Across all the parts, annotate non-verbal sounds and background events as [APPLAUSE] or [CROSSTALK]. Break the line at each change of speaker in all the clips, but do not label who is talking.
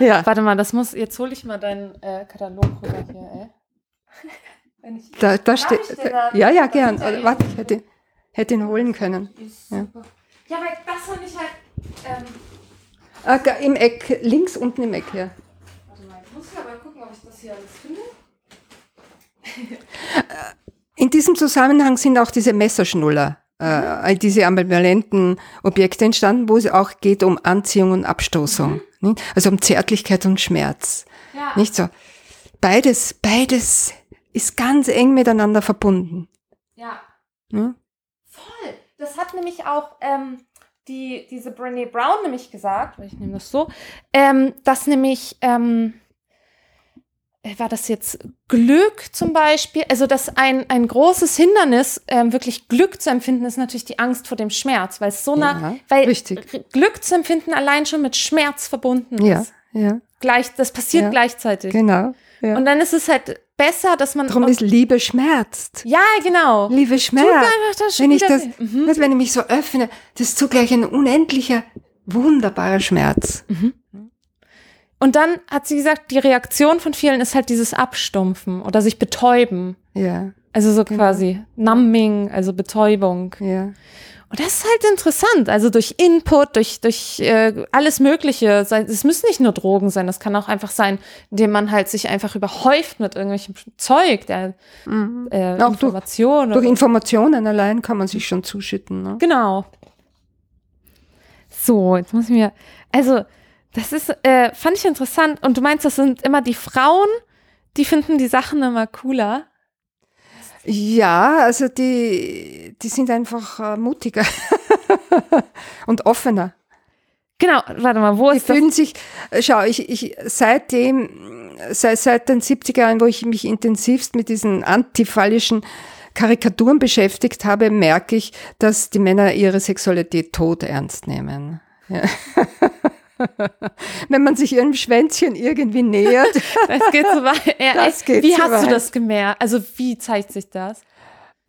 [LAUGHS] Ja.
Warte mal, das muss, jetzt hole ich mal deinen äh, Katalog rüber hier, ey. [LAUGHS] Wenn ich,
Da, da steht. Ja, ja, gern. Oder, warte, ich hätte, hätte ihn holen können. Ja.
Ja, weil das fand ich halt, ähm,
Ah, Im Eck, links unten im Eck, ja.
warte mal, ich muss ja aber gucken, ob ich das hier alles finde.
In diesem Zusammenhang sind auch diese Messerschnuller, äh, diese ambivalenten Objekte entstanden, wo es auch geht um Anziehung und Abstoßung. Nicht? Also um Zärtlichkeit und Schmerz.
Ja.
Nicht so. Beides, beides ist ganz eng miteinander verbunden.
Ja.
Hm?
Voll. Das hat nämlich auch ähm, die, diese Brené Brown nämlich gesagt, ich nehme das so, ähm, dass nämlich, ähm, äh, war das jetzt Glück zum Beispiel, also dass ein, ein großes Hindernis, ähm, wirklich Glück zu empfinden, ist natürlich die Angst vor dem Schmerz, weil es so nah,
Ja,
weil
richtig.
Glück zu empfinden allein schon mit Schmerz verbunden
Ja,
ist.
ja,
Gleich, das passiert
Ja.
gleichzeitig.
genau. Ja.
Und dann ist es halt besser, dass man.
Darum ist Liebe schmerzt.
ja, genau.
Liebe schmerzt.
das
Wenn ich das.
Mhm.
wenn ich mich so öffne, das ist zugleich ein unendlicher, wunderbarer Schmerz.
Und dann hat sie gesagt, die Reaktion von vielen ist halt dieses Abstumpfen oder sich betäuben.
Ja,
Also so
Genau.
quasi Numbing, also Betäubung.
ja.
Und das ist halt interessant. Also durch Input, durch, durch äh, alles Mögliche. Es müssen nicht nur Drogen sein, das kann auch einfach sein, indem man halt sich einfach überhäuft mit irgendwelchem Zeug, der
Mhm.
äh,
Auch durch-
Information.
Durch Informationen allein kann man sich schon zuschütten. Ne?
Genau. So, jetzt muss ich mir. Also, das ist, äh, fand ich interessant. Und du meinst, das sind immer die Frauen, die finden die Sachen immer cooler.
Ja, also die, die sind einfach äh, mutiger [LAUGHS] und offener.
Genau, warte mal, wo
Die
ist das?
fühlen sich, äh, schau, ich, ich seitdem, seit, seit den 70er Jahren, wo ich mich intensivst mit diesen antifallischen Karikaturen beschäftigt habe, merke ich, dass die Männer ihre Sexualität tot ernst nehmen. Ja. [LAUGHS] [LAUGHS] Wenn man sich ihrem Schwänzchen irgendwie nähert, [LAUGHS]
Das geht so weit. Ja,
Das geht
wie
so
hast du
weit.
das gemerkt? Also, wie zeigt sich das?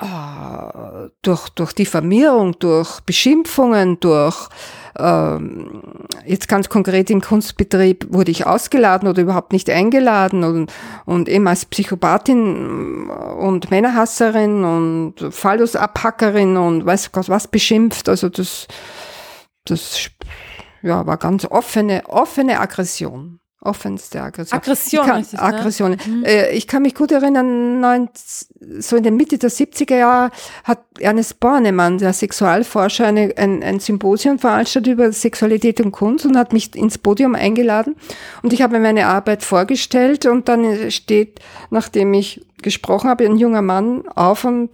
Ah, durch, durch Diffamierung, durch Beschimpfungen, durch, ähm, jetzt ganz konkret im Kunstbetrieb wurde ich ausgeladen oder überhaupt nicht eingeladen und, und eben als Psychopathin und Männerhasserin und Phallusabhackerin und weiß Gott was beschimpft. Also das, das ja, war ganz offene, offene Aggression. Offenste Aggression.
Aggression,
ich kann,
richtig, ne?
Aggression. Äh, ich kann mich gut erinnern, 19, so in der Mitte der 70er Jahre hat Ernest Bornemann, der Sexualforscher, eine, ein, ein Symposium veranstaltet über Sexualität und Kunst und hat mich ins Podium eingeladen. Und ich habe mir meine Arbeit vorgestellt und dann steht, nachdem ich gesprochen habe, ein junger Mann auf und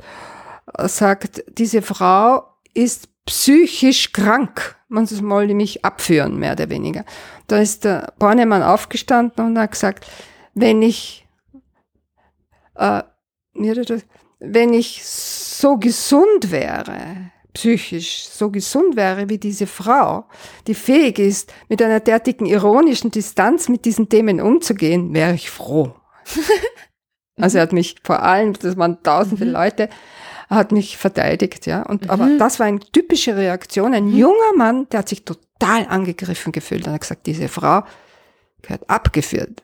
sagt, diese Frau ist psychisch krank. Man soll mich abführen, mehr oder weniger. Da ist der Bornemann aufgestanden und hat gesagt, wenn ich, äh, wenn ich so gesund wäre, psychisch so gesund wäre wie diese Frau, die fähig ist, mit einer derartigen ironischen Distanz mit diesen Themen umzugehen, wäre ich froh. [LAUGHS] also er hat mich vor allem, das waren tausende Leute, hat mich verteidigt, ja. Und, aber das war eine typische Reaktion. Ein junger Mann, der hat sich total angegriffen gefühlt und hat gesagt, diese Frau gehört abgeführt.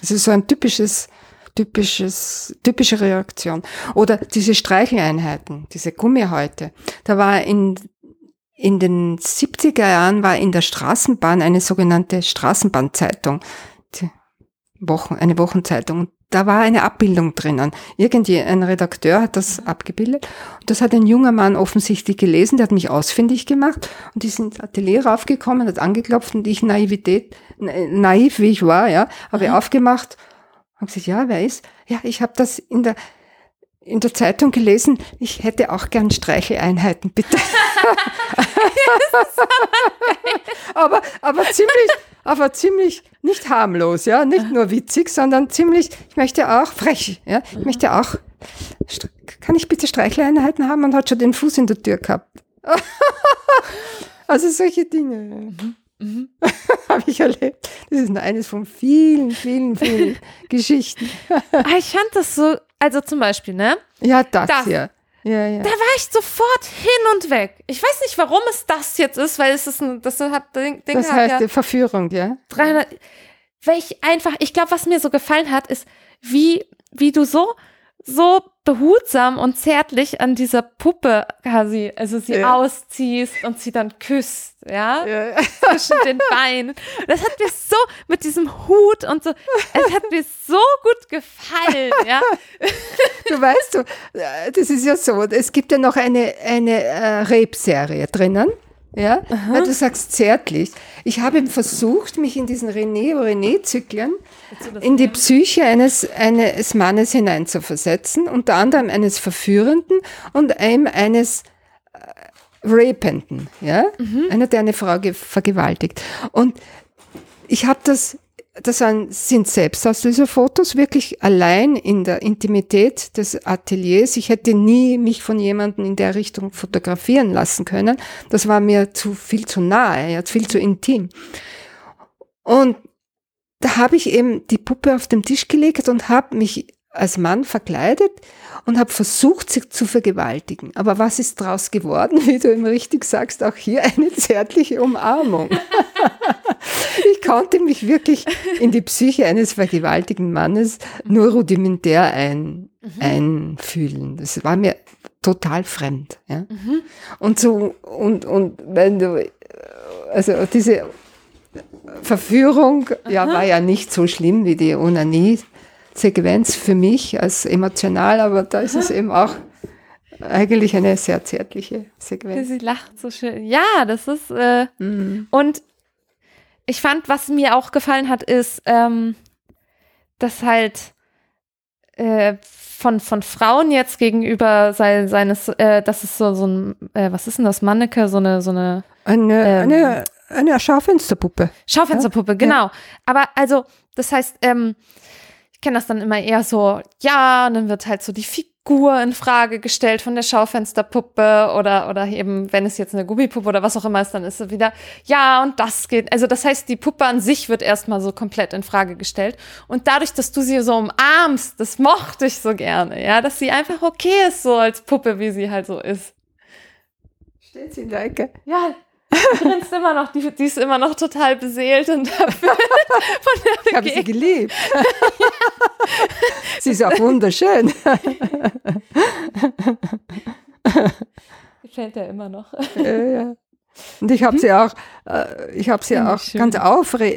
Das ist so ein typisches, typisches, typische Reaktion. Oder diese Streicheleinheiten, diese Gummihäute. Da war in, in den 70er Jahren war in der Straßenbahn eine sogenannte Straßenbahnzeitung. Wochen, eine Wochenzeitung. Da war eine Abbildung drinnen. Irgendwie ein Redakteur hat das abgebildet. Und das hat ein junger Mann offensichtlich gelesen, der hat mich ausfindig gemacht und ist ins Atelier raufgekommen, hat angeklopft und ich Naivität, na- naiv wie ich war, ja, habe ich aufgemacht und gesagt, ja, wer ist? Ja, ich habe das in der in der Zeitung gelesen, ich hätte auch gern Streicheleinheiten, bitte. [LAUGHS] [LAUGHS] aber, aber ziemlich, aber ziemlich nicht harmlos, ja, nicht nur witzig, sondern ziemlich, ich möchte auch frech, ja, ich möchte auch, kann ich bitte Streicheleinheiten haben? Man hat schon den Fuß in der Tür gehabt. [LAUGHS] also solche Dinge [LAUGHS] habe ich erlebt. Das ist nur eines von vielen, vielen, vielen [LAUGHS] Geschichten.
Ah, ich fand das so, also zum Beispiel, ne?
Ja, das,
Das.
hier. Ja, ja.
Da war ich sofort hin und weg. Ich weiß nicht, warum es das jetzt ist, weil es ist ein, das hat Ding, Ding
Das heißt
ja
Verführung, ja?
300, weil ich einfach, ich glaube, was mir so gefallen hat, ist, wie, wie du so, so behutsam und zärtlich an dieser Puppe quasi, also sie
Ja.
ausziehst und sie dann küsst, ja,
Ja,
zwischen den [LAUGHS] Beinen. Das hat mir so, mit diesem Hut und so, es hat mir so gut gefallen, ja.
Du weißt, du, äh, das ist ja so, es gibt ja noch eine, eine äh, Rebserie drinnen. Ja, weil du sagst zärtlich. Ich habe versucht, mich in diesen René-René-Zyklen in die Psyche eines, eines Mannes hineinzuversetzen, unter anderem eines Verführenden und einem eines äh, Rapenden, ja, einer, der eine Frau ge- vergewaltigt. Und ich habe das, das sind Selbstauslöserfotos, wirklich allein in der Intimität des Ateliers. Ich hätte nie mich von jemandem in der Richtung fotografieren lassen können. Das war mir zu viel zu nahe, ja, viel zu intim. Und da habe ich eben die Puppe auf den Tisch gelegt und habe mich als Mann verkleidet und habe versucht, sie zu vergewaltigen. Aber was ist daraus geworden, [LAUGHS] wie du eben richtig sagst, auch hier eine zärtliche Umarmung. [LAUGHS] ich konnte mich wirklich in die Psyche eines vergewaltigten Mannes nur rudimentär ein, einfühlen. Das war mir total fremd. Ja? Und so, und, und wenn du, also diese Verführung ja, war ja nicht so schlimm wie die Onanie-Sequenz für mich als emotional, aber da ist es eben auch eigentlich eine sehr zärtliche Sequenz.
Sie lacht so schön. Ja, das ist, äh,
Mhm.
und ich fand, was mir auch gefallen hat, ist, ähm, dass halt äh, von, von Frauen jetzt gegenüber sei, seines, äh, das ist so, so ein, äh, was ist denn das, Manneke, so eine, so eine
Eine,
Ähm.
eine, eine Schaufensterpuppe.
Schaufensterpuppe, genau. Aber also, das heißt, ähm, ich kenne das dann immer eher so, ja, und dann wird halt so die Figur in Frage gestellt von der Schaufensterpuppe oder, oder eben, wenn es jetzt eine Gummipuppe oder was auch immer ist, dann ist es wieder, ja, und das geht. Also, das heißt, die Puppe an sich wird erstmal so komplett in Frage gestellt. Und dadurch, dass du sie so umarmst, das mochte ich so gerne, ja, dass sie einfach okay ist, so als Puppe, wie sie halt so ist.
Steht sie in der Ecke.
Ja, [LAUGHS] grinst immer noch, die, die ist immer noch total beseelt und [LAUGHS] dafür von der
Ich habe sie geliebt. [LAUGHS] sie ist auch wunderschön.
Gefällt der immer noch.
Ja, ja. Und ich habe sie auch, äh, ich habe sie auch
schön.
ganz aufre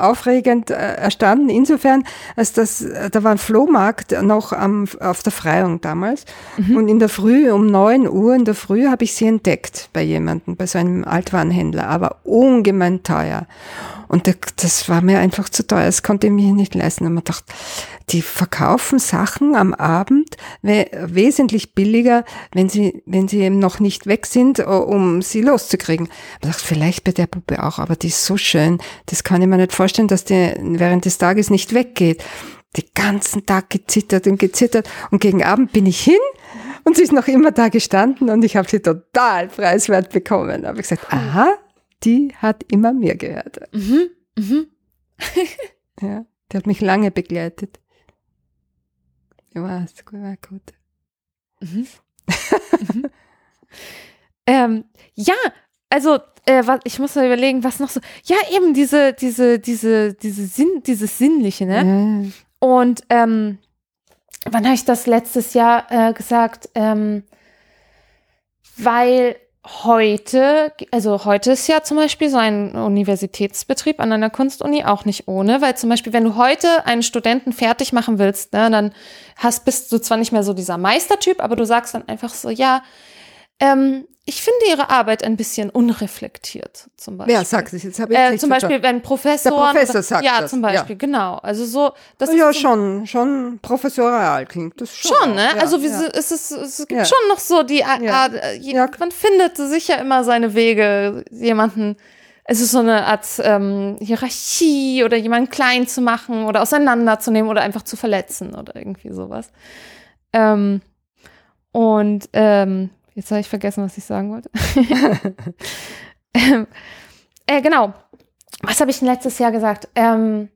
aufregend äh, erstanden, insofern, als das, äh, da war ein Flohmarkt noch am, auf der Freiung damals.
Mhm.
Und in der Früh, um 9 Uhr in der Früh, habe ich sie entdeckt bei jemandem, bei so einem Altwarenhändler, aber ungemein teuer. Und der, das war mir einfach zu teuer, das konnte ich mir nicht leisten. Und man dachte, die verkaufen Sachen am Abend we wesentlich billiger, wenn sie, wenn sie eben noch nicht weg sind, um sie loszukriegen. Ich dachte, vielleicht bei der Puppe auch, aber die ist so schön, das kann ich mir nicht vorstellen, dass die während des Tages nicht weggeht. Den ganzen Tag gezittert und gezittert und gegen Abend bin ich hin und sie ist noch immer da gestanden und ich habe sie total preiswert bekommen. Da habe ich gesagt, aha, die hat immer mir gehört.
Mhm, mhm. [LAUGHS]
Ja, die hat mich lange begleitet. Ja, war, war gut.
Ähm, ja, also äh, was, ich muss mal überlegen, was noch so. Ja, eben diese, diese, diese, diese Sinn, dieses Sinnliche, ne?
Ja.
Und ähm, wann habe ich das letztes Jahr äh, gesagt? Ähm, weil heute, also heute ist ja zum Beispiel so ein Universitätsbetrieb an einer Kunstuni auch nicht ohne, weil zum Beispiel, wenn du heute einen Studenten fertig machen willst, ne, dann hast, bist du zwar nicht mehr so dieser Meistertyp, aber du sagst dann einfach so, ja, ähm, ich finde ihre Arbeit ein bisschen unreflektiert, zum Beispiel.
Wer sagt das? Jetzt habe ich
Äh, zum
verstanden.
Beispiel, wenn Professoren.
Der Professor sagt
Ja,
das,
zum Beispiel, genau. Also so, das
ja,
ist so,
schon, schon professorial klingt das schon.
Schon, ne?
ja,
also wie
ja.
es, ist, es gibt
Ja.
schon noch so die Art,
Ja. Ja.
man findet sicher immer seine Wege, jemanden, es ist so eine Art ähm, Hierarchie oder jemanden klein zu machen oder auseinanderzunehmen oder einfach zu verletzen oder irgendwie sowas. Ähm, und ähm, jetzt habe ich vergessen, was ich sagen wollte. [LAUGHS] [LAUGHS] ähm, äh, genau. Was habe ich denn letztes Jahr gesagt? Ähm,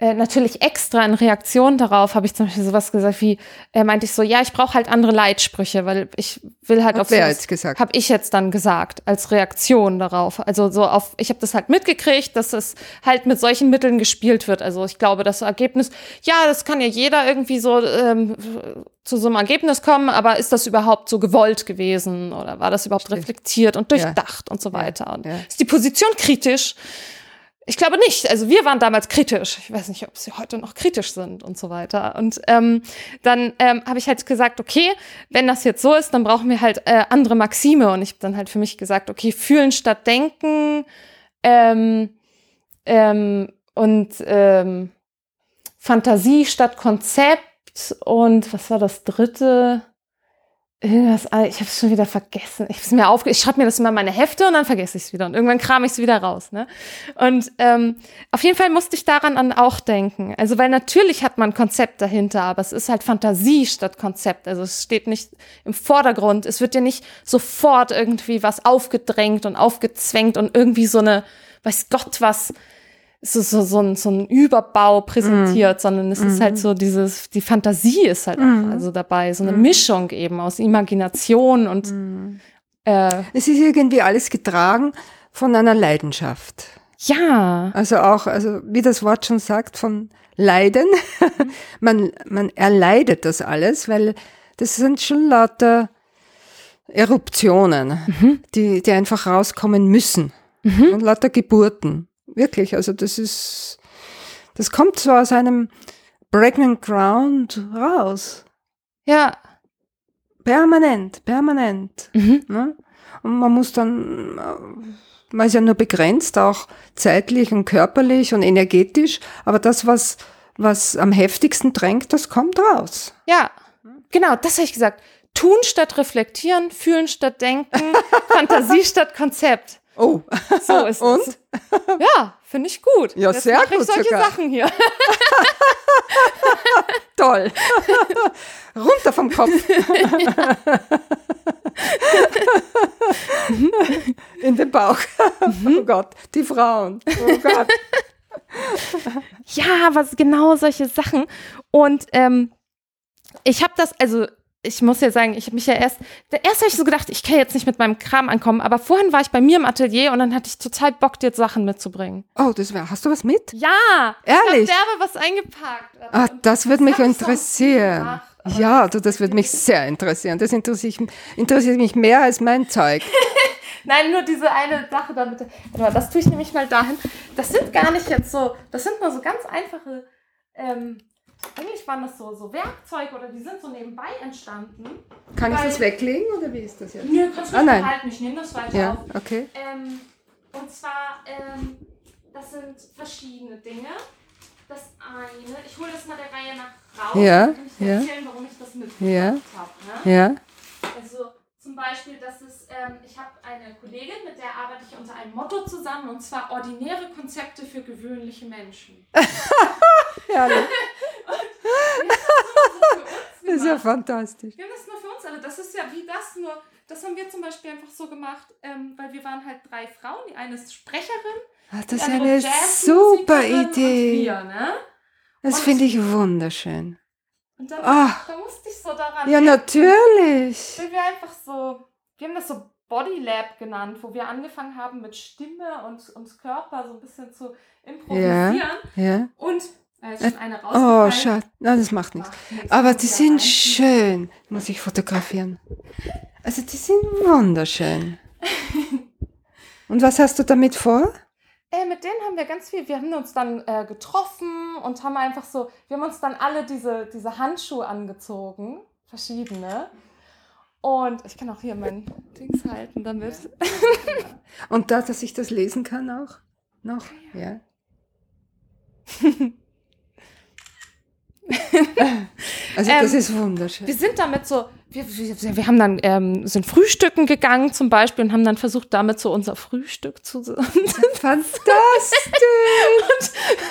äh, natürlich extra in Reaktion darauf habe ich zum Beispiel sowas gesagt wie, äh, meinte ich so, ja, ich brauche halt andere Leitsprüche, weil ich will halt
Hat
auf
wer
sowas-
jetzt gesagt?
habe ich jetzt dann gesagt als Reaktion darauf. Also so auf, ich habe das halt mitgekriegt, dass es halt mit solchen Mitteln gespielt wird. Also ich glaube, das Ergebnis, ja, das kann ja jeder irgendwie so ähm, zu so einem Ergebnis kommen, aber ist das überhaupt so gewollt gewesen oder war das überhaupt reflektiert und durchdacht und so weiter? Und
ja.
ist die Position kritisch? Ich glaube nicht. Also wir waren damals kritisch. Ich weiß nicht, ob sie heute noch kritisch sind und so weiter. Und ähm, dann ähm, habe ich halt gesagt, okay, wenn das jetzt so ist, dann brauchen wir halt äh, andere Maxime. Und ich habe dann halt für mich gesagt, okay, fühlen statt denken ähm, ähm, und ähm, Fantasie statt Konzept. Und was war das dritte? Irgendwas, ah, ich habe es schon wieder vergessen. Ich, mir aufge ich schreibe mir das immer in meine Hefte und dann vergesse ich es wieder. Und irgendwann kram ich es wieder raus. Ne? Und ähm, auf jeden Fall musste ich daran dann auch denken. Also, weil natürlich hat man ein Konzept dahinter, aber es ist halt Fantasie statt Konzept. Also es steht nicht im Vordergrund. Es wird dir nicht sofort irgendwie was aufgedrängt und aufgezwängt und irgendwie so eine, weiß Gott was, so, so, so, ein, so ein Überbau präsentiert, sondern es ist halt so dieses, die Fantasie ist halt auch also dabei, so eine Mischung eben aus Imagination und äh,
Es ist irgendwie alles getragen von einer Leidenschaft.
ja,
Also auch, also wie das Wort schon sagt, von Leiden. [LAUGHS] man, man erleidet das alles, weil das sind schon lauter Eruptionen, die, die einfach rauskommen müssen. Und lauter Geburten. Wirklich, also das ist, das kommt so aus einem pregnant ground raus.
ja,
Permanent, permanent. Ne? Und man muss dann, äh, man ist ja nur begrenzt, auch zeitlich und körperlich und energetisch, aber das, was, was am heftigsten drängt, das kommt raus.
ja, genau, das habe ich gesagt. Tun statt reflektieren, fühlen statt denken, [LAUGHS] Fantasie statt Konzept.
Oh,
So [LAUGHS] ist
Und?
es. Ja, finde ich gut.
Ja,
Jetzt
sehr
mache ich
gut
solche
sogar.
Sachen hier. [LAUGHS] [LAUGHS]
toll. Runter vom Kopf. In den Bauch. Oh Gott, die Frauen. Oh Gott.
Ja, was genau solche Sachen. Und ähm, ich habe das, also ich muss ja sagen, ich habe mich ja erst, erst habe ich so gedacht, ich kann jetzt nicht mit meinem Kram ankommen, aber vorhin war ich bei mir im Atelier und dann hatte ich total Bock, dir Sachen mitzubringen.
Oh, das wär, hast du was mit?
Ja,
Ehrlich?
Ich habe was eingepackt.
Ah,
Und
das würde mich interessieren.
gemacht,
Ja, du, das würde mich sehr interessieren. Das interessiert, interessiert mich mehr als mein Zeug. [LAUGHS]
Nein, nur diese eine Sache damit. Warte mal, das tue ich nämlich mal dahin. Das sind gar nicht jetzt so, das sind nur so ganz einfache, ähm, eigentlich waren das so, so Werkzeuge oder die sind so nebenbei entstanden.
Kann ich das weglegen oder wie ist das jetzt?
Nö, kannst du
Ah,
nicht
nein.
behalten, ich nehme das weiter
Ja,
auf.
okay.
Ähm, und zwar, ähm, das sind verschiedene Dinge. Das eine, ich hole das mal der Reihe nach raus.
Ja,
dann kann ich dir
ja.
erzählen, warum ich das mitgebracht
Ja.
habe. Ne?
Ja.
Also zum Beispiel, das ist, ähm, ich habe eine Kollegin, mit der arbeite ich unter einem Motto zusammen, und zwar ordinäre Konzepte für gewöhnliche Menschen.
ja das
das
ist ja fantastisch.
Wir haben das nur für uns alle. Das ist ja wie das nur. Das haben wir zum Beispiel einfach so gemacht, ähm, weil wir waren halt drei Frauen. Die eine ist Sprecherin, die
das ist eine super Idee.
Wir, ne?
Das finde ich wunderschön.
Und dann,
Ah.
da musste ich so daran
Ja,
denken,
natürlich.
Weil wir einfach so, wir haben das so Body Lab genannt, wo wir angefangen haben mit Stimme und, und Körper so ein bisschen zu improvisieren.
Ja.
Und da ist schon eine
Oh, schade. Nein, das macht nichts.
Nichts,
Aber die
ja
sind
rein.
schön. Muss ich fotografieren. Also die sind wunderschön. [LAUGHS] Und was hast du damit vor?
Äh, mit denen haben wir ganz viel, wir haben uns dann äh, getroffen und haben einfach so, wir haben uns dann alle diese, diese Handschuhe angezogen, verschiedene. Und ich kann auch hier mein Dings halten damit.
Und da, dass ich das lesen kann auch? Noch? Ja. [LAUGHS] Also das
Ähm,
ist wunderschön.
Wir sind damit so, wir, wir, wir haben dann, ähm, sind frühstücken gegangen zum Beispiel und haben dann versucht, damit so unser Frühstück zu. [LAUGHS]
Fantastisch!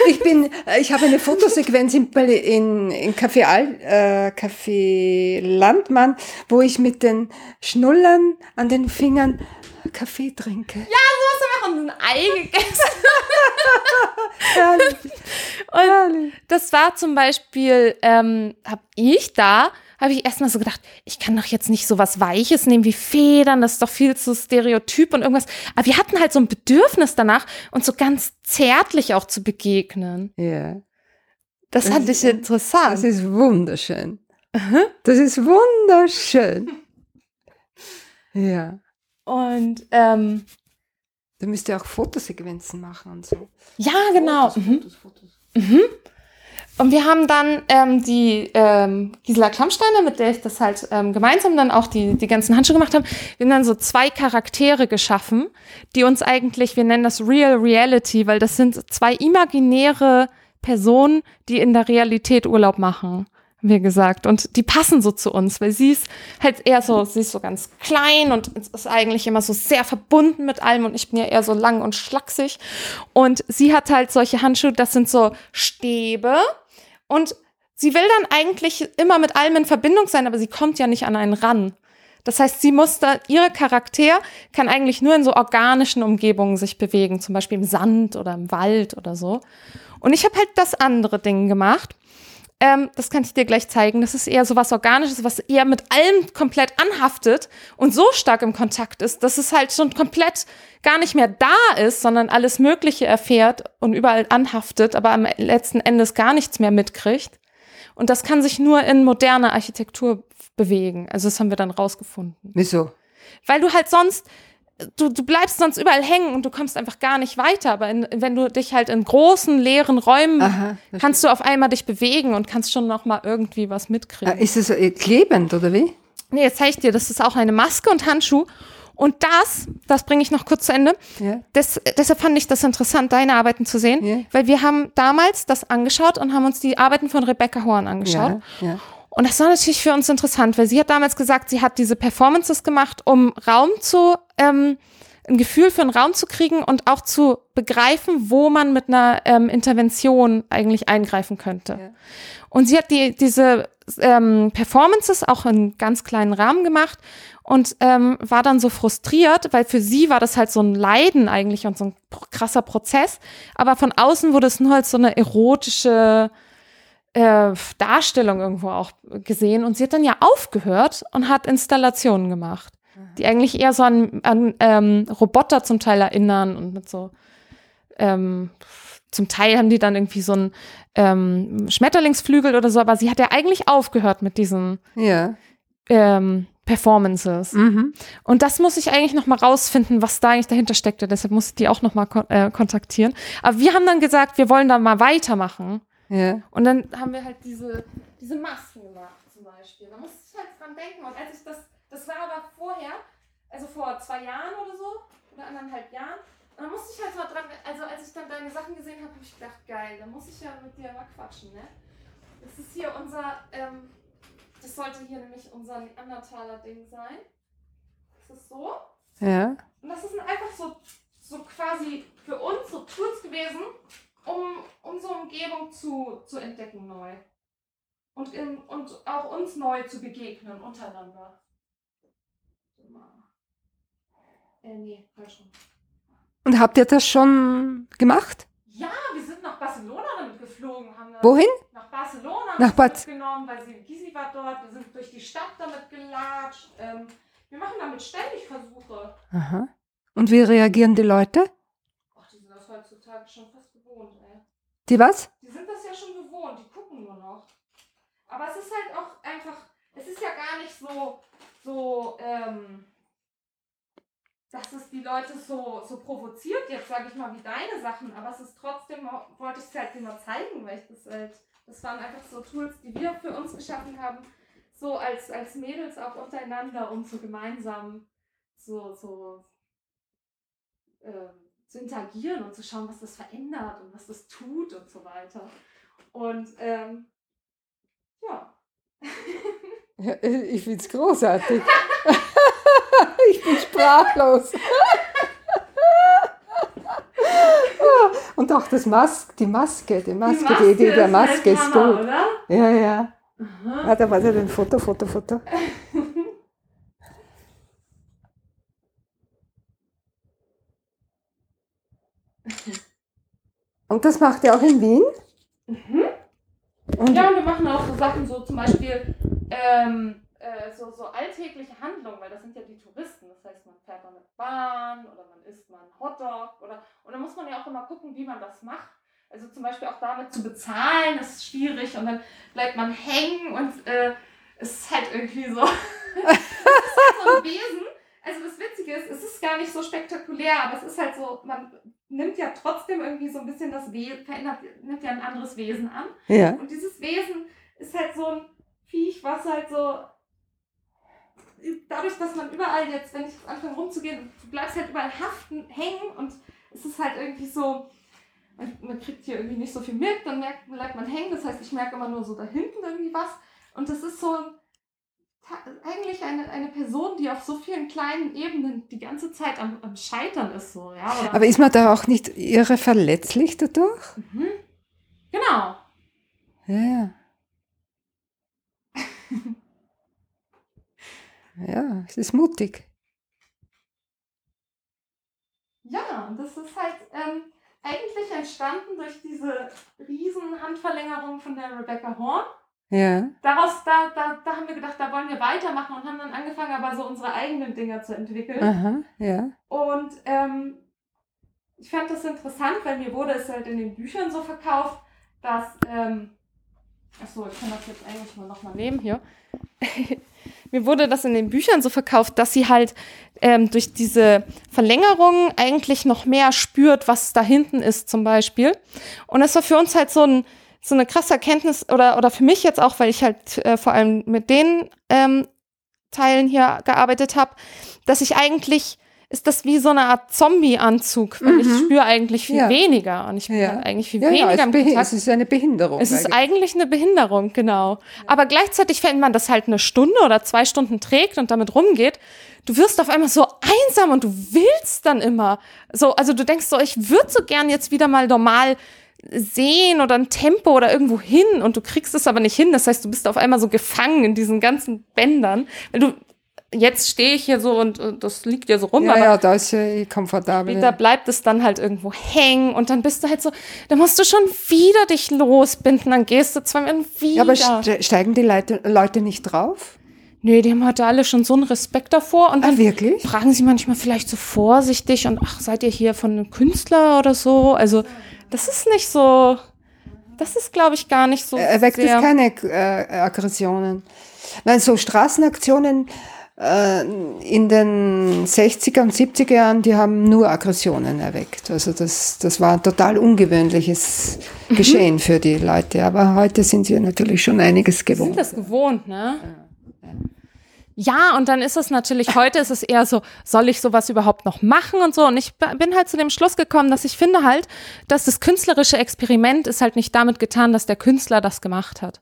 ich bin, äh, ich habe eine Fotosequenz in, in, in Café, Al, äh, Café Landmann, wo ich mit den Schnullern an den Fingern Kaffee trinke.
ja, so auch ein Ei gegessen. [LAUGHS]
Herrlich. [LAUGHS]
Und das war zum Beispiel, ähm, habe ich da, habe ich erstmal so gedacht, ich kann doch jetzt nicht so was Weiches nehmen wie Federn, das ist doch viel zu stereotyp und irgendwas. Aber wir hatten halt so ein Bedürfnis danach, uns so ganz zärtlich auch zu begegnen.
Ja.
Das,
Das
fand ich interessant.
Das ist wunderschön. Das ist wunderschön. [LAUGHS] Ja.
Und ähm,
Da müsst ihr auch Fotosequenzen machen und so.
ja, genau.
Fotos,
Mhm.
Fotos, Fotos.
Und wir haben dann ähm, die ähm, Gisela Klammsteiner, mit der ich das halt ähm, gemeinsam dann auch die, die ganzen Handschuhe gemacht haben, wir haben dann so zwei Charaktere geschaffen, die uns eigentlich, wir nennen das Real Reality, weil das sind zwei imaginäre Personen, die in der Realität Urlaub machen, wir gesagt. Und die passen so zu uns, weil sie ist halt eher so, sie ist so ganz klein und ist eigentlich immer so sehr verbunden mit allem und ich bin ja eher so lang und schlaksig. Und sie hat halt solche Handschuhe, das sind so Stäbe und sie will dann eigentlich immer mit allem in Verbindung sein, aber sie kommt ja nicht an einen ran. Das heißt, sie muss da, ihre Charakter kann eigentlich nur in so organischen Umgebungen sich bewegen, zum Beispiel im Sand oder im Wald oder so. Und ich habe halt das andere Ding gemacht. Ähm, das kann ich dir gleich zeigen. Das ist eher so was Organisches, was eher mit allem komplett anhaftet und so stark im Kontakt ist, dass es halt schon komplett gar nicht mehr da ist, sondern alles Mögliche erfährt und überall anhaftet, aber am letzten Endes gar nichts mehr mitkriegt. Und das kann sich nur in moderner Architektur bewegen. Also das haben wir dann rausgefunden.
Wieso?
Weil du halt sonst, du, du bleibst sonst überall hängen und du kommst einfach gar nicht weiter. Aber in, wenn du dich halt in großen, leeren Räumen,
Aha,
kannst du auf einmal dich bewegen und kannst schon noch mal irgendwie was mitkriegen.
Äh, Ist es äh, klebend oder wie?
Nee, jetzt zeige ich dir, das ist auch eine Maske und Handschuh. Und das, das bringe ich noch kurz zu Ende.
Ja.
Das, deshalb fand ich das interessant, deine Arbeiten zu sehen,
Ja.
weil wir haben damals das angeschaut und haben uns die Arbeiten von Rebecca Horn angeschaut.
Ja.
Und das war natürlich für uns interessant, weil sie hat damals gesagt, sie hat diese Performances gemacht, um Raum zu, ähm, ein Gefühl für einen Raum zu kriegen und auch zu begreifen, wo man mit einer ähm, Intervention eigentlich eingreifen könnte.
Ja.
Und sie hat die, diese ähm, Performances auch in ganz kleinen Rahmen gemacht und ähm, war dann so frustriert, weil für sie war das halt so ein Leiden eigentlich und so ein krasser Prozess. Aber von außen wurde es nur als so eine erotische äh, Darstellung irgendwo auch gesehen. Und sie hat dann ja aufgehört und hat Installationen gemacht, die eigentlich eher so an, an ähm, Roboter zum Teil erinnern und mit so ähm, zum Teil haben die dann irgendwie so einen ähm, Schmetterlingsflügel oder so, aber sie hat ja eigentlich aufgehört mit diesen
Ja.
ähm, Performances.
Mhm.
Und das muss ich eigentlich noch mal rausfinden, was da eigentlich dahinter steckte. Deshalb muss ich die auch noch mal kon äh, kontaktieren. Aber wir haben dann gesagt, wir wollen da mal weitermachen.
Ja.
Und dann haben wir halt diese, diese Masken gemacht zum Beispiel. Da musste ich halt dran denken. Und als ich das, das war aber vorher, also vor zwei Jahren oder so, oder anderthalb Jahren, und dann musste ich halt mal dran, also als ich dann deine Sachen gesehen habe, habe ich gedacht, geil, da muss ich ja mit dir mal quatschen, ne? Das ist hier unser, ähm, das sollte hier nämlich unser Neandertaler Ding sein. Das ist so.
Ja.
Und das sind einfach so, so quasi für uns so Tools gewesen, um unsere Umgebung zu, zu entdecken neu. Und, in, und auch uns neu zu begegnen untereinander. Äh, nee, falsch rum.
Und habt ihr das schon gemacht?
Ja, wir sind nach Barcelona damit geflogen. Haben
Wohin?
Nach Barcelona
Nach
haben
Bad-
mitgenommen, weil sie, Gisi war dort. Wir sind durch die Stadt damit gelatscht. Ähm, wir machen damit ständig Versuche.
Aha. Und wie reagieren die Leute?
Ach, die sind das heutzutage schon fast.
Die was?
Die sind das ja schon gewohnt, die gucken nur noch. Aber es ist halt auch einfach, es ist ja gar nicht so, so, ähm, dass es die Leute so, so provoziert, jetzt sage ich mal, wie deine Sachen, aber es ist trotzdem, wollte ich es halt immer zeigen, weil ich das halt, das waren einfach so Tools, die wir für uns geschaffen haben, so als, als Mädels auch untereinander, um so gemeinsam so, so, ähm, zu interagieren und zu schauen, was das verändert und was das tut und so weiter. Und ähm, ja. [LAUGHS]
Ich finde es großartig. [LAUGHS] ich bin sprachlos. [LAUGHS] Und auch das Mas die Maske, die Maske, die Idee der Maske ist
Hammer,
gut.
oder?
Ja, ja.
Aha.
Warte, warte, ein Foto, Foto, Foto. Und das macht ihr auch in Wien?
Mhm. Und ja, und wir machen auch so Sachen, so zum Beispiel ähm, äh, so, so alltägliche Handlungen, weil das sind ja die Touristen. Das heißt, man fährt dann mit Bahn oder man isst mal einen Hotdog oder und dann muss man ja auch immer gucken, wie man das macht. Also zum Beispiel auch damit zu bezahlen, ist schwierig und dann bleibt man hängen und äh, es ist halt irgendwie so, [LAUGHS] es ist halt so ein Wesen. Also das Witzige ist, es ist gar nicht so spektakulär, aber es ist halt so, man nimmt ja trotzdem irgendwie so ein bisschen das Wesen, verändert, nimmt ja ein anderes Wesen an.
Ja.
Und dieses Wesen ist halt so ein Viech, was halt so dadurch, dass man überall jetzt, wenn ich anfange rumzugehen, du bleibst halt überall haften, hängen und es ist halt irgendwie so, man, man kriegt hier irgendwie nicht so viel mit, dann merkt, bleibt man hängen, das heißt, ich merke immer nur so da hinten irgendwie was und das ist so eigentlich eine, eine Person, die auf so vielen kleinen Ebenen die ganze Zeit am, am Scheitern ist. So, ja,
oder? Aber ist man da auch nicht irre verletzlich dadurch?
Mhm. Genau.
Ja. ja, [LAUGHS] es ist mutig.
Ja, und das ist halt ähm, eigentlich entstanden durch diese riesen Handverlängerung von der Rebecca Horn.
Ja.
Daraus, da, da, da haben wir gedacht, da wollen wir weitermachen und haben dann angefangen, aber so unsere eigenen Dinger zu entwickeln.
Aha, ja.
Und ähm, ich fand das interessant, weil mir wurde es halt in den Büchern so verkauft, dass, ähm, achso, ich kann das jetzt eigentlich mal nochmal nehmen hier. [LAUGHS] mir wurde das in den Büchern so verkauft, dass sie halt ähm, durch diese Verlängerung eigentlich noch mehr spürt, was da hinten ist zum Beispiel. Und das war für uns halt so ein so eine krasse Erkenntnis oder oder für mich jetzt auch, weil ich halt äh, vor allem mit den ähm, Teilen hier gearbeitet habe, dass ich eigentlich ist das wie so eine Art Zombie-Anzug, weil mhm. ich spüre eigentlich viel ja. weniger und ich bin ja. halt eigentlich viel
ja,
weniger
ja, es, es ist eine Behinderung.
Es ist eigentlich eine Behinderung, genau. Aber gleichzeitig, wenn man das halt eine Stunde oder zwei Stunden trägt und damit rumgeht, du wirst auf einmal so einsam und du willst dann immer so, also du denkst so, ich würde so gern jetzt wieder mal normal sehen oder ein Tempo oder irgendwo hin und du kriegst es aber nicht hin. Das heißt, du bist auf einmal so gefangen in diesen ganzen Bändern. Weil du, jetzt stehe ich hier so und, und, das liegt ja so rum.
Ja, aber ja, da ist ja komfortabel.
Später bleibt es dann halt irgendwo hängen und dann bist du halt so, da musst du schon wieder dich losbinden, dann gehst du zweimal wieder. Ja,
aber steigen die Leute, Leute nicht drauf?
Nee, die haben heute alle schon so einen Respekt davor. Und dann
ah, wirklich?
fragen sie manchmal vielleicht so vorsichtig und ach, seid ihr hier von einem Künstler oder so? Also das ist nicht so, das ist, glaube ich, gar nicht so.
Erweckt es keine äh, Aggressionen. Nein, so Straßenaktionen äh, in den 60er und 70er Jahren, die haben nur Aggressionen erweckt. Also das, das war ein total ungewöhnliches mhm. Geschehen für die Leute. Aber heute sind sie natürlich schon einiges gewohnt.
Sie sind das gewohnt, ne? Ja. Ja, und dann ist es natürlich, heute ist es eher so, soll ich sowas überhaupt noch machen und so. Und ich bin halt zu dem Schluss gekommen, dass ich finde halt, dass das künstlerische Experiment ist halt nicht damit getan, dass der Künstler das gemacht hat.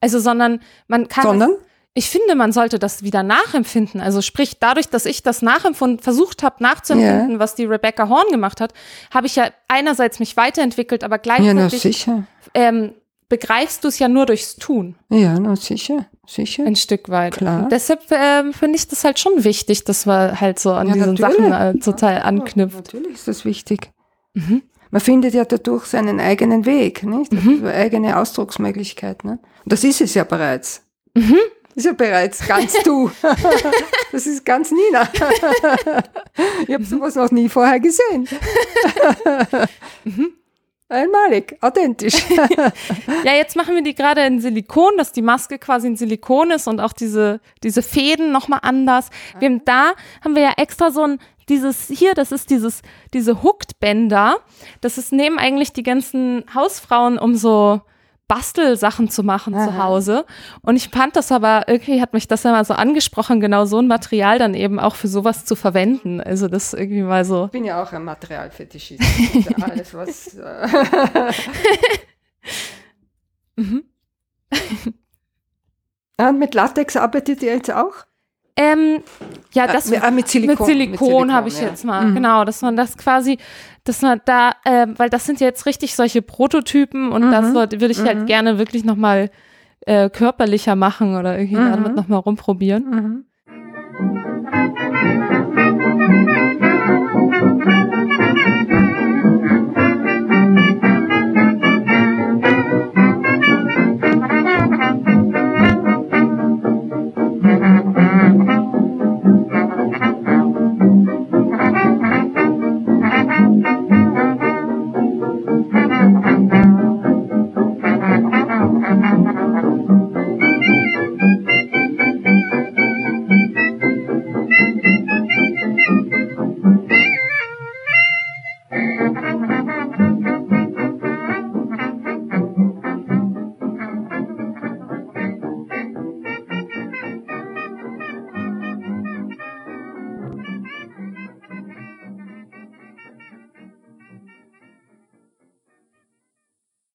Also, sondern man kann.
Sondern?
ich finde, man sollte das wieder nachempfinden. Also sprich, dadurch, dass ich das nachempfunden, versucht habe nachzuempfinden, yeah. was die Rebecca Horn gemacht hat, habe ich ja einerseits mich weiterentwickelt, aber gleichzeitig
ja,
ähm, begreifst du es ja nur durchs Tun.
Ja, na sicher, sicher.
Ein Stück weit.
Klar.
Und deshalb äh, finde ich das halt schon wichtig, dass man halt so an ja, diesen natürlich. Sachen äh, total ja, anknüpft.
Natürlich ist das wichtig. Mhm. Man findet ja dadurch seinen eigenen Weg, nicht? Mhm. Eigene Ausdrucksmöglichkeit. Ne? Und das ist es ja bereits. Mhm. Das ist ja bereits ganz du. [LAUGHS] Das ist ganz Nina. Ich habe sowas noch nie vorher gesehen. [LAUGHS] Mhm. Einmalig, authentisch. [LAUGHS]
ja, jetzt machen wir die gerade in Silikon, dass die Maske quasi in Silikon ist und auch diese, diese Fäden nochmal anders. Wir haben da, haben wir ja extra so ein, dieses hier, das ist dieses, diese Hooked-Bänder. Das ist, nehmen eigentlich die ganzen Hausfrauen um so, Bastelsachen zu machen Aha. zu Hause. Und ich fand das aber, irgendwie hat mich das ja mal so angesprochen, genau so ein Material dann eben auch für sowas zu verwenden. Also das irgendwie mal so.
Ich bin ja auch ein Materialfetischist. [LAUGHS] Alles, was. [LAUGHS] Äh mhm. [LAUGHS] Und mit Latex arbeitet ihr jetzt auch?
Ähm, ja, das
äh, mit Silikon,
mit Silikon, Silikon habe ich ja. jetzt mal, mhm. genau, dass man das quasi, dass man da, äh, weil das sind ja jetzt richtig solche Prototypen und mhm. das würde ich halt mhm. halt gerne wirklich nochmal äh, körperlicher machen oder irgendwie mhm. damit nochmal rumprobieren. Mhm.